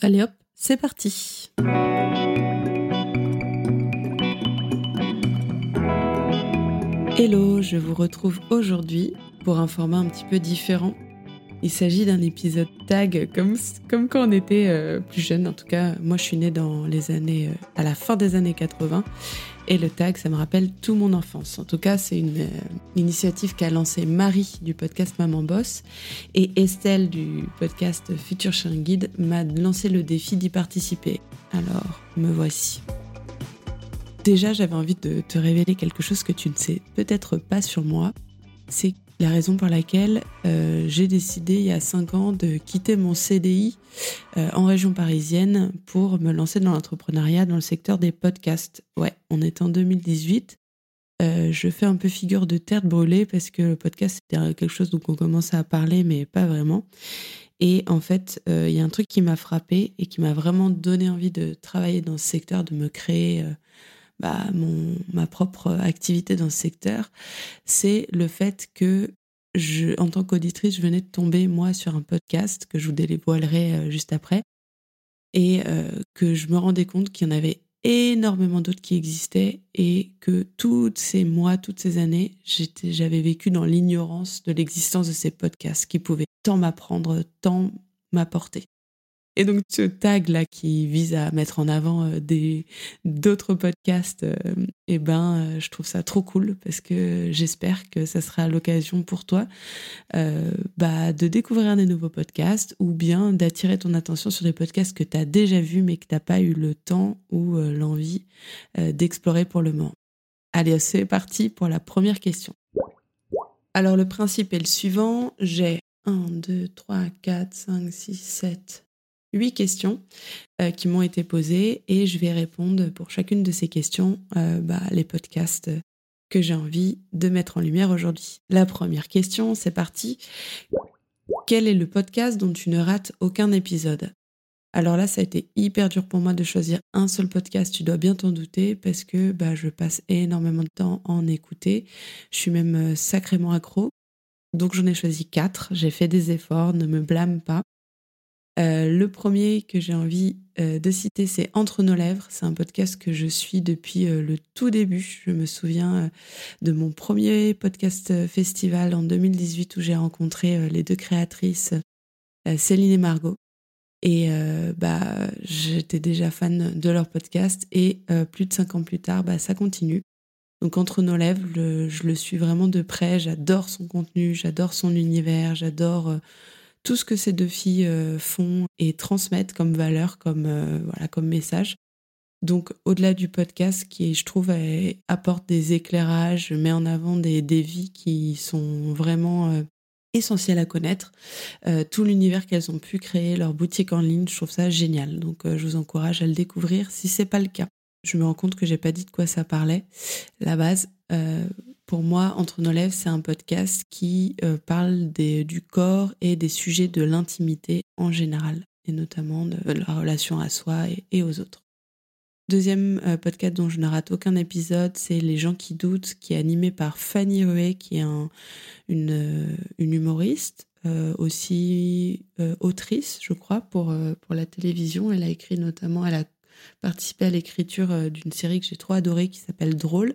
Allez hop, c'est parti. Hello, je vous retrouve aujourd'hui pour un format un petit peu différent. Il s'agit d'un épisode tag, comme, comme quand on était euh, plus jeune. En tout cas, moi je suis née dans les euh, à la fin des années 80. Et le tag, ça me rappelle tout mon enfance. En tout cas, c'est une, euh, initiative qu'a lancée Marie du podcast Maman Boss et Estelle du podcast Future Chien Guide m'a lancé le défi d'y participer. Alors, me voici. Déjà, j'avais envie de te révéler quelque chose que tu ne sais peut-être pas sur moi. C'est la raison pour laquelle euh, j'ai décidé il y a 5 ans de quitter mon CDI euh, en région parisienne pour me lancer dans l'entrepreneuriat dans le secteur des podcasts. Ouais, on est en 2018. Euh, je fais un peu figure de terre brûlée parce que le podcast c'était quelque chose dont on commençait à parler mais pas vraiment. Et en fait, il y a un truc qui m'a frappé et qui m'a vraiment donné envie de travailler dans ce secteur, de me créer bah, mon, ma propre activité dans ce secteur, c'est le fait que je, en tant qu'auditrice, je venais de tomber, moi, sur un podcast que je vous dévoilerai euh, juste après, et euh, que je me rendais compte qu'il y en avait énormément d'autres qui existaient et que toutes ces mois, toutes ces années, j'avais vécu dans l'ignorance de l'existence de ces podcasts qui pouvaient tant m'apprendre, tant m'apporter. Et donc ce tag là qui vise à mettre en avant euh, des d'autres podcasts, euh, eh ben euh, je trouve ça trop cool parce que j'espère que ça sera l'occasion pour toi bah, de découvrir des nouveaux podcasts ou bien d'attirer ton attention sur des podcasts que tu as déjà vus mais que tu n'as pas eu le temps ou l'envie d'explorer pour le moment. Allez, c'est parti pour la première question. Alors le principe est le suivant, j'ai 1, 2, 3, 4, 5, 6, 7, huit questions euh, qui m'ont été posées et je vais répondre pour chacune de ces questions euh, bah, les podcasts que j'ai envie de mettre en lumière aujourd'hui. La première question, c'est parti. Quel est le podcast dont tu ne rates aucun épisode? Alors là, ça a été hyper dur pour moi de choisir un seul podcast, tu dois bien t'en douter, parce que bah, je passe énormément de temps à en écouter. Je suis même euh, sacrément accro. Donc j'en ai choisi quatre, j'ai fait des efforts, ne me blâme pas. Euh, le premier que j'ai envie euh, de citer, c'est Entre nos lèvres. C'est un podcast que je suis depuis euh, le tout début. Je me souviens de mon premier podcast festival en 2018 où j'ai rencontré les deux créatrices, Céline et Margot. Et bah, j'étais déjà fan de leur podcast et plus de cinq ans plus tard, bah, ça continue. Donc entre nos lèvres, je le suis vraiment de près. J'adore son contenu, j'adore son univers, j'adore tout ce que ces deux filles euh, font et transmettent comme valeur, comme, euh, voilà, comme message. Donc, au-delà du podcast, qui, je trouve, apporte des éclairages, met en avant des, des vies qui sont vraiment euh, essentielles à connaître. tout l'univers qu'elles ont pu créer, leur boutique en ligne, je trouve ça génial. Donc, je vous encourage à le découvrir si c'est pas le cas. Je me rends compte que j'ai pas dit de quoi ça parlait. La base, pour moi, Entre nos lèvres, c'est un podcast qui euh, parle du corps et des sujets de l'intimité en général, et notamment de la relation à soi et, aux autres. Deuxième euh, podcast dont je ne rate aucun épisode, c'est Les gens qui doutent, qui est animé par Fanny Ruet, qui est une, euh, une, humoriste, aussi autrice, je crois, pour, pour la télévision. Elle a écrit notamment, elle a participé à l'écriture d'une série que j'ai trop adorée qui s'appelle Drôle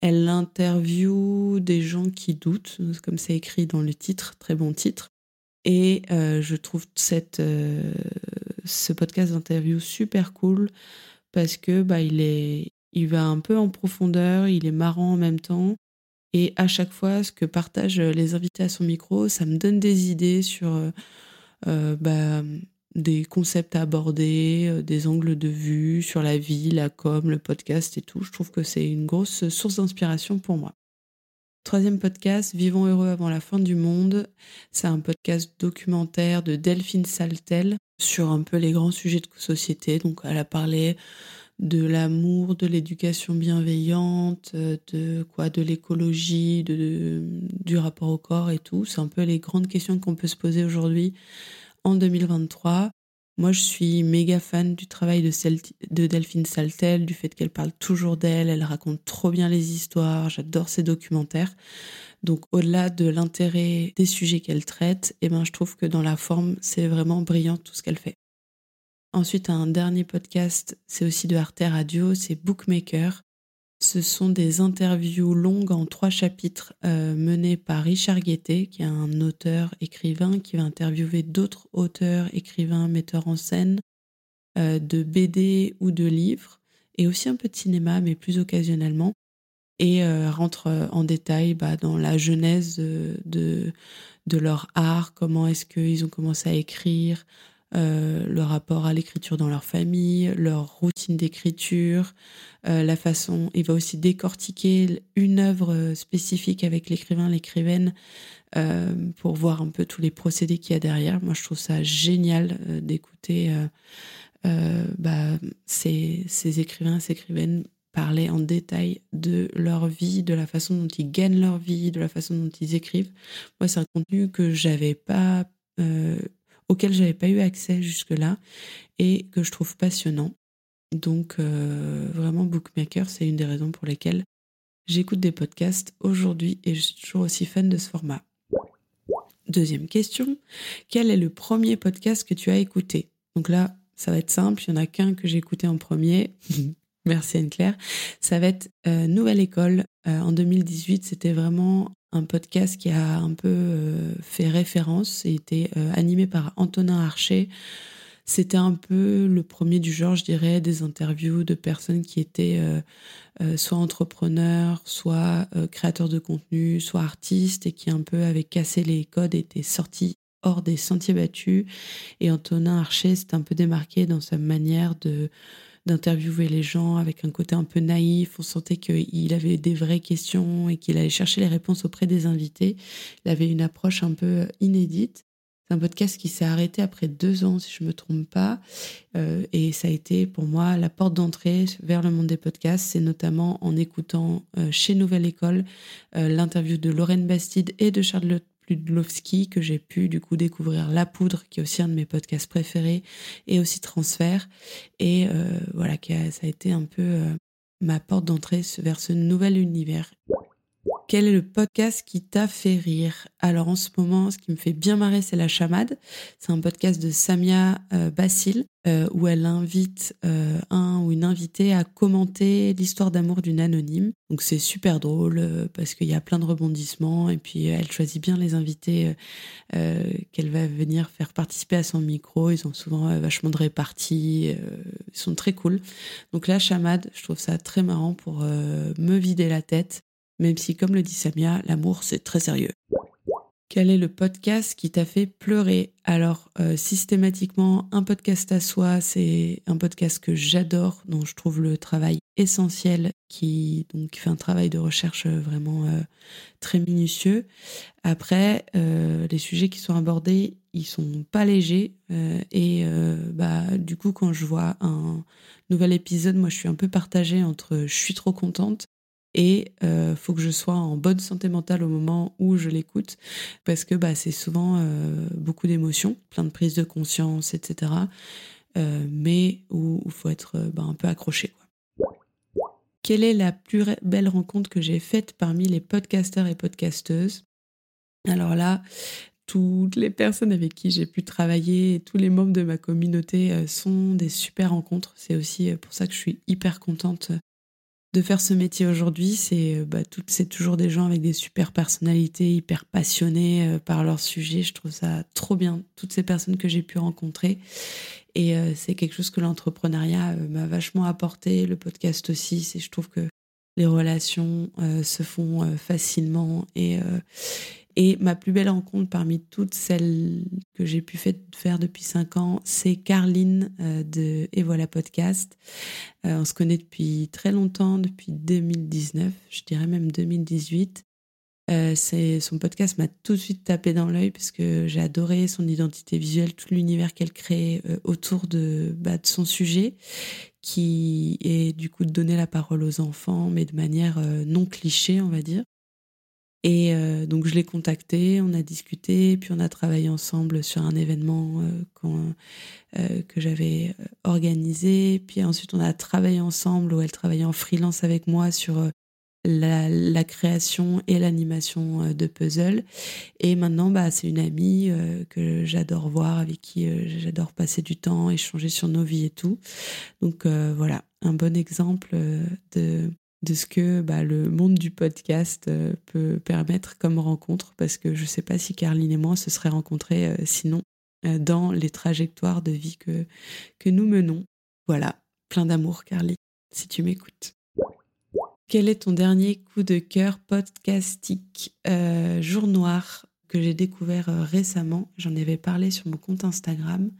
elle interviewe des gens qui doutent, comme c'est écrit dans le titre, très bon titre. Et euh, je trouve cette, euh, ce podcast d'interview super cool parce que bah, il, est, il va un peu en profondeur, il est marrant en même temps. Et à chaque fois, ce que partagent les invités à son micro, ça me donne des idées sur euh, bah, des concepts à aborder, euh, des angles de vue sur la vie, la com, le podcast et tout. Je trouve que c'est une grosse source d'inspiration pour moi. Troisième podcast, Vivons heureux avant la fin du monde. C'est un podcast documentaire de Delphine Saltel sur un peu les grands sujets de société. Donc elle a parlé de l'amour, de l'éducation bienveillante, de quoi, de l'écologie, du rapport au corps et tout. C'est un peu les grandes questions qu'on peut se poser aujourd'hui en 2023. Moi, je suis méga fan du travail de, de Delphine Saltel, du fait qu'elle parle toujours d'elle, elle raconte trop bien les histoires, j'adore ses documentaires. Donc, au-delà de l'intérêt des sujets qu'elle traite, eh ben, je trouve que dans la forme, c'est vraiment brillant tout ce qu'elle fait. ensuite un dernier podcast, c'est aussi de Arte Radio, c'est Bookmaker. Ce sont des interviews longues en trois chapitres euh, menées par Richard Guettet, qui est un auteur écrivain qui va interviewer d'autres auteurs, écrivains, metteurs en scène euh, de BD ou de livres, et aussi un peu de cinéma, mais plus occasionnellement, et euh, rentre en détail bah, dans la genèse de, de leur art, comment est-ce qu'ils ont commencé à écrire, euh, le rapport à l'écriture dans leur famille, leur routine d'écriture, euh, la façon. Il va aussi décortiquer une œuvre spécifique avec l'écrivain, l'écrivaine, euh, pour voir un peu tous les procédés qu'il y a derrière. Moi, je trouve ça génial d'écouter bah, ces, ces écrivains, ces écrivaines parler en détail de leur vie, de la façon dont ils gagnent leur vie, de la façon dont ils écrivent. Moi, c'est un contenu que j'avais pas auquel j'avais pas eu accès jusque-là et que je trouve passionnant. Donc euh, vraiment Bookmaker, c'est une des raisons pour lesquelles j'écoute des podcasts aujourd'hui et je suis toujours aussi fan de ce format. Deuxième question, quel est le premier podcast que tu as écouté? Donc là, ça va être simple, il y en a qu'un que j'ai écouté en premier. Merci Anne-Claire. Ça va être euh, Nouvelle École. Euh, en 2018, c'était vraiment un podcast qui a un peu euh, fait référence. C'était animé par Antonin Archer. C'était un peu le premier du genre, je dirais, des interviews de personnes qui étaient soit entrepreneurs, soit créateurs de contenu, soit artistes et qui un peu avaient cassé les codes, étaient sortis hors des sentiers battus. Et Antonin Archer s'est un peu démarqué dans sa manière de d'interviewer les gens avec un côté un peu naïf. On sentait qu'il avait des vraies questions et qu'il allait chercher les réponses auprès des invités. Il avait une approche un peu inédite. C'est un podcast qui s'est arrêté après deux ans, si je ne me trompe pas. Euh, et ça a été pour moi la porte d'entrée vers le monde des podcasts. C'est notamment en écoutant euh, chez Nouvelle École euh, l'interview de Lorraine Bastide et de Charlotte Ludlowski que j'ai pu du coup découvrir La Poudre, qui est aussi un de mes podcasts préférés, et aussi Transfert. Et euh, voilà, ça a été un peu euh, ma porte d'entrée vers ce nouvel univers. Quel est le podcast qui t'a fait rire? Alors en ce moment, ce qui me fait bien marrer, c'est La Chamade. C'est un podcast de Samia euh, Bassil euh, où elle invite euh, un ou une invitée à commenter l'histoire d'amour d'une anonyme. Donc c'est super drôle parce qu'il y a plein de rebondissements et puis elle choisit bien les invités qu'elle va venir faire participer à son micro. Ils ont souvent vachement de réparties, ils sont très cool. Donc La Chamade, je trouve ça très marrant pour me vider la tête même si, comme le dit Samia, l'amour, c'est très sérieux. Quel est le podcast qui t'a fait pleurer? Alors, euh, systématiquement, un podcast à soi, c'est un podcast que j'adore, dont je trouve le travail essentiel, qui donc fait un travail de recherche euh, vraiment euh, très minutieux. Après, les sujets qui sont abordés, ils sont pas légers, et bah du coup, quand je vois un nouvel épisode, moi, je suis un peu partagée entre je suis trop contente et euh, faut que je sois en bonne santé mentale au moment où je l'écoute parce que bah, c'est souvent euh, beaucoup d'émotions, plein de prises de conscience, etc. Euh, mais où il faut être bah, un peu accroché. Quelle est la plus belle rencontre que j'ai faite parmi les podcasteurs et podcasteuses? Alors là, toutes les personnes avec qui j'ai pu travailler, tous les membres de ma communauté sont des super rencontres. C'est aussi pour ça que je suis hyper contente de faire ce métier aujourd'hui, c'est euh, bah, c'est toujours des gens avec des super personnalités, hyper passionnés euh, par leur sujet. Je trouve ça trop bien, toutes ces personnes que j'ai pu rencontrer. Et euh, c'est quelque chose que l'entrepreneuriat m'a vachement apporté, le podcast aussi. C'est, je trouve que les relations se font facilement et, et ma plus belle rencontre parmi toutes celles que j'ai pu faire depuis cinq ans, c'est Carline euh, de Et voilà podcast. Euh, on se connaît depuis très longtemps, depuis 2019, je dirais même 2018. Euh, son podcast m'a tout de suite tapé dans l'œil parce que j'ai adoré son identité visuelle, tout l'univers qu'elle crée autour de, bah, de son sujet, qui est du coup de donner la parole aux enfants, mais de manière non cliché, on va dire. Et euh, donc je l'ai contacté, on a discuté, puis on a travaillé ensemble sur un événement euh, euh, que j'avais organisé. Puis ensuite on a travaillé ensemble où elle travaillait en freelance avec moi sur la, création et l'animation de puzzles. Et maintenant, bah, c'est une amie que j'adore voir, avec qui j'adore passer du temps, échanger sur nos vies et tout. Donc voilà, un bon exemple de de ce que bah, le monde du podcast euh, peut permettre comme rencontre, parce que je ne sais pas si Carline et moi se seraient rencontrés euh, sinon euh, dans les trajectoires de vie que, que nous menons. Voilà, plein d'amour Carly, si tu m'écoutes. Quel est ton dernier coup de cœur podcastique Jour noir que j'ai découvert récemment, j'en avais parlé sur mon compte Instagram.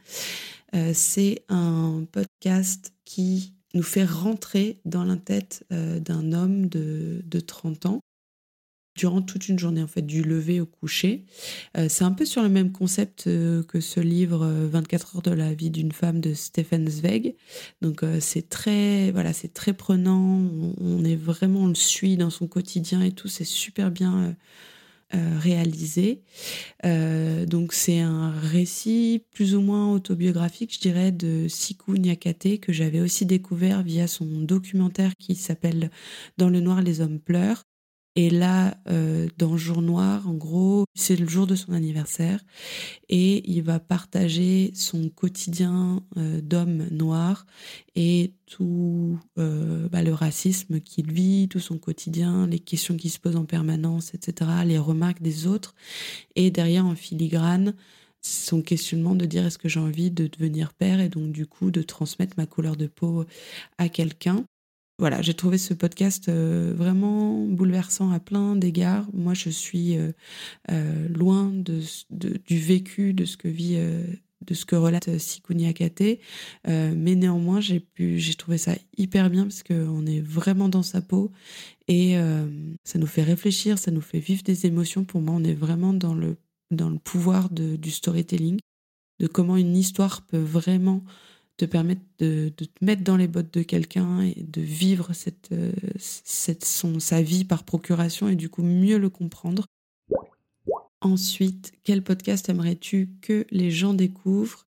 C'est un podcast qui nous fait rentrer dans la tête euh, d'un homme de, de, 30 ans durant toute une journée, en fait, du lever au coucher. Euh, c'est un peu sur le même concept euh, que ce livre 24 heures de la vie d'une femme de Stephen Zweig. Donc, c'est très, voilà, c'est très prenant. On, on, est vraiment, on le suit dans son quotidien et tout. C'est super bien euh, réalisé. Euh, donc c'est un récit plus ou moins autobiographique, je dirais, de Siku Nyakate que j'avais aussi découvert via son documentaire qui s'appelle Dans le noir les hommes pleurent. Et là, euh, dans Jour Noir, en gros, c'est le jour de son anniversaire et il va partager son quotidien euh, d'homme noir et tout euh, bah, le racisme qu'il vit, tout son quotidien, les questions qui se posent en permanence, etc., les remarques des autres. Et derrière, en filigrane, son questionnement de dire est-ce que j'ai envie de devenir père et donc du coup de transmettre ma couleur de peau à quelqu'un voilà, j'ai trouvé ce podcast euh, vraiment bouleversant à plein d'égards. Moi, je suis euh, euh, loin du vécu de ce que vit, de ce que relate Sikuni Akate, mais néanmoins, j'ai pu, j'ai trouvé ça hyper bien parce qu'on est vraiment dans sa peau et ça nous fait réfléchir, ça nous fait vivre des émotions. Pour moi, on est vraiment dans le dans le pouvoir du storytelling, de comment une histoire peut vraiment te permettre de, te mettre dans les bottes de quelqu'un et de vivre euh, cette, son, sa vie par procuration et du coup mieux le comprendre. Ensuite, quel podcast aimerais-tu que les gens découvrent?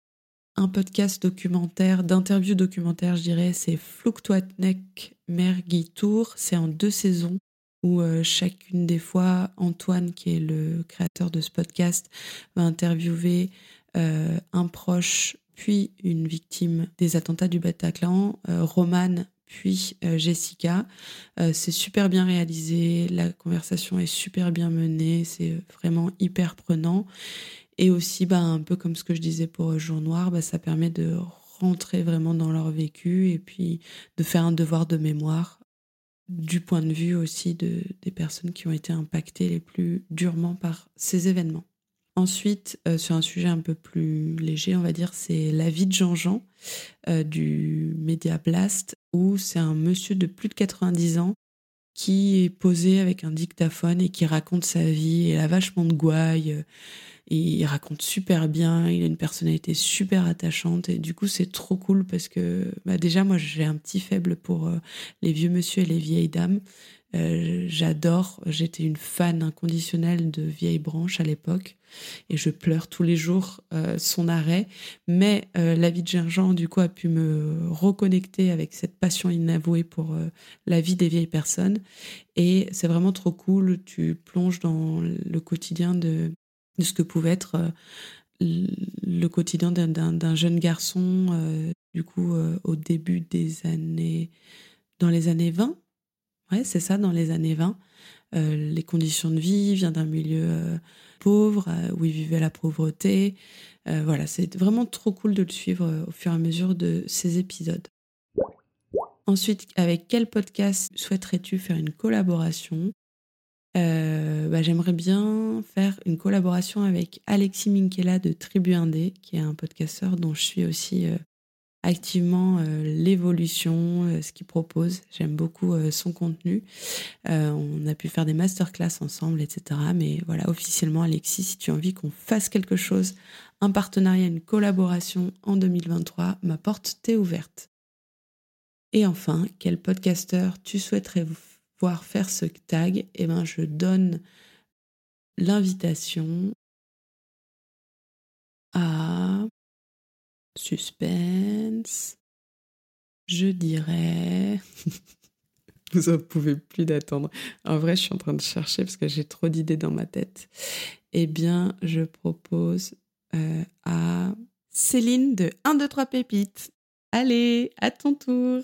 Un podcast documentaire, d'interview documentaire, je dirais, c'est Fluktuatnek Mergi Tour. C'est en deux saisons où euh, chacune des fois, Antoine, qui est le créateur de ce podcast, va interviewer euh, un proche puis une victime des attentats du Bataclan, euh, Romane, puis euh, Jessica. Euh, c'est super bien réalisé, la conversation est super bien menée, c'est vraiment hyper prenant. Et aussi, bah, un peu comme ce que je disais pour Jour Noir, bah, ça permet de rentrer vraiment dans leur vécu et puis de faire un devoir de mémoire du point de vue aussi de, des personnes qui ont été impactées les plus durement par ces événements. Ensuite, euh, sur un sujet un peu plus léger, on va dire, c'est La vie de Jean-Jean euh, du Média Blast, où c'est un monsieur de plus de 90 ans qui est posé avec un dictaphone et qui raconte sa vie. Il a vachement de gouaille, euh, il raconte super bien, il a une personnalité super attachante et du coup c'est trop cool parce que bah déjà moi j'ai un petit faible pour les vieux monsieur et les vieilles dames. Euh, j'adore, j'étais une fan inconditionnelle de Vieille Branche à l'époque et je pleure tous les jours euh, son arrêt. Mais euh, la vie de Gergeant, du coup, a pu me reconnecter avec cette passion inavouée pour la vie des vieilles personnes. Et c'est vraiment trop cool. Tu plonges dans le quotidien de, de ce que pouvait être le quotidien d'un jeune garçon, du coup, au début des années, dans les années 20, Ouais, c'est ça, dans les années 20. Euh, les conditions de vie, vient d'un milieu euh, pauvre, euh, où il vivait la pauvreté. voilà, c'est vraiment trop cool de le suivre au fur et à mesure de ces épisodes. Ensuite, avec quel podcast souhaiterais-tu faire une collaboration? Bah, J'aimerais bien faire une collaboration avec Alexis Minkela de Tribu Indé, qui est un podcasteur dont je suis aussi activement euh, l'évolution, euh, ce qu'il propose. J'aime beaucoup euh, son contenu. on a pu faire des masterclass ensemble, etc. Mais voilà, officiellement, Alexis, si tu as envie qu'on fasse quelque chose, un partenariat, une collaboration en 2023, ma porte t'est ouverte. Et enfin, quel podcasteur tu souhaiterais voir faire ce tag Eh ben, je donne l'invitation à Suspense. Je dirais. Vous en pouvez plus d'attendre. En vrai, je suis en train de chercher parce que j'ai trop d'idées dans ma tête. Eh bien, je propose euh, à Céline de 1, 2, 3 pépites. Allez, à ton tour.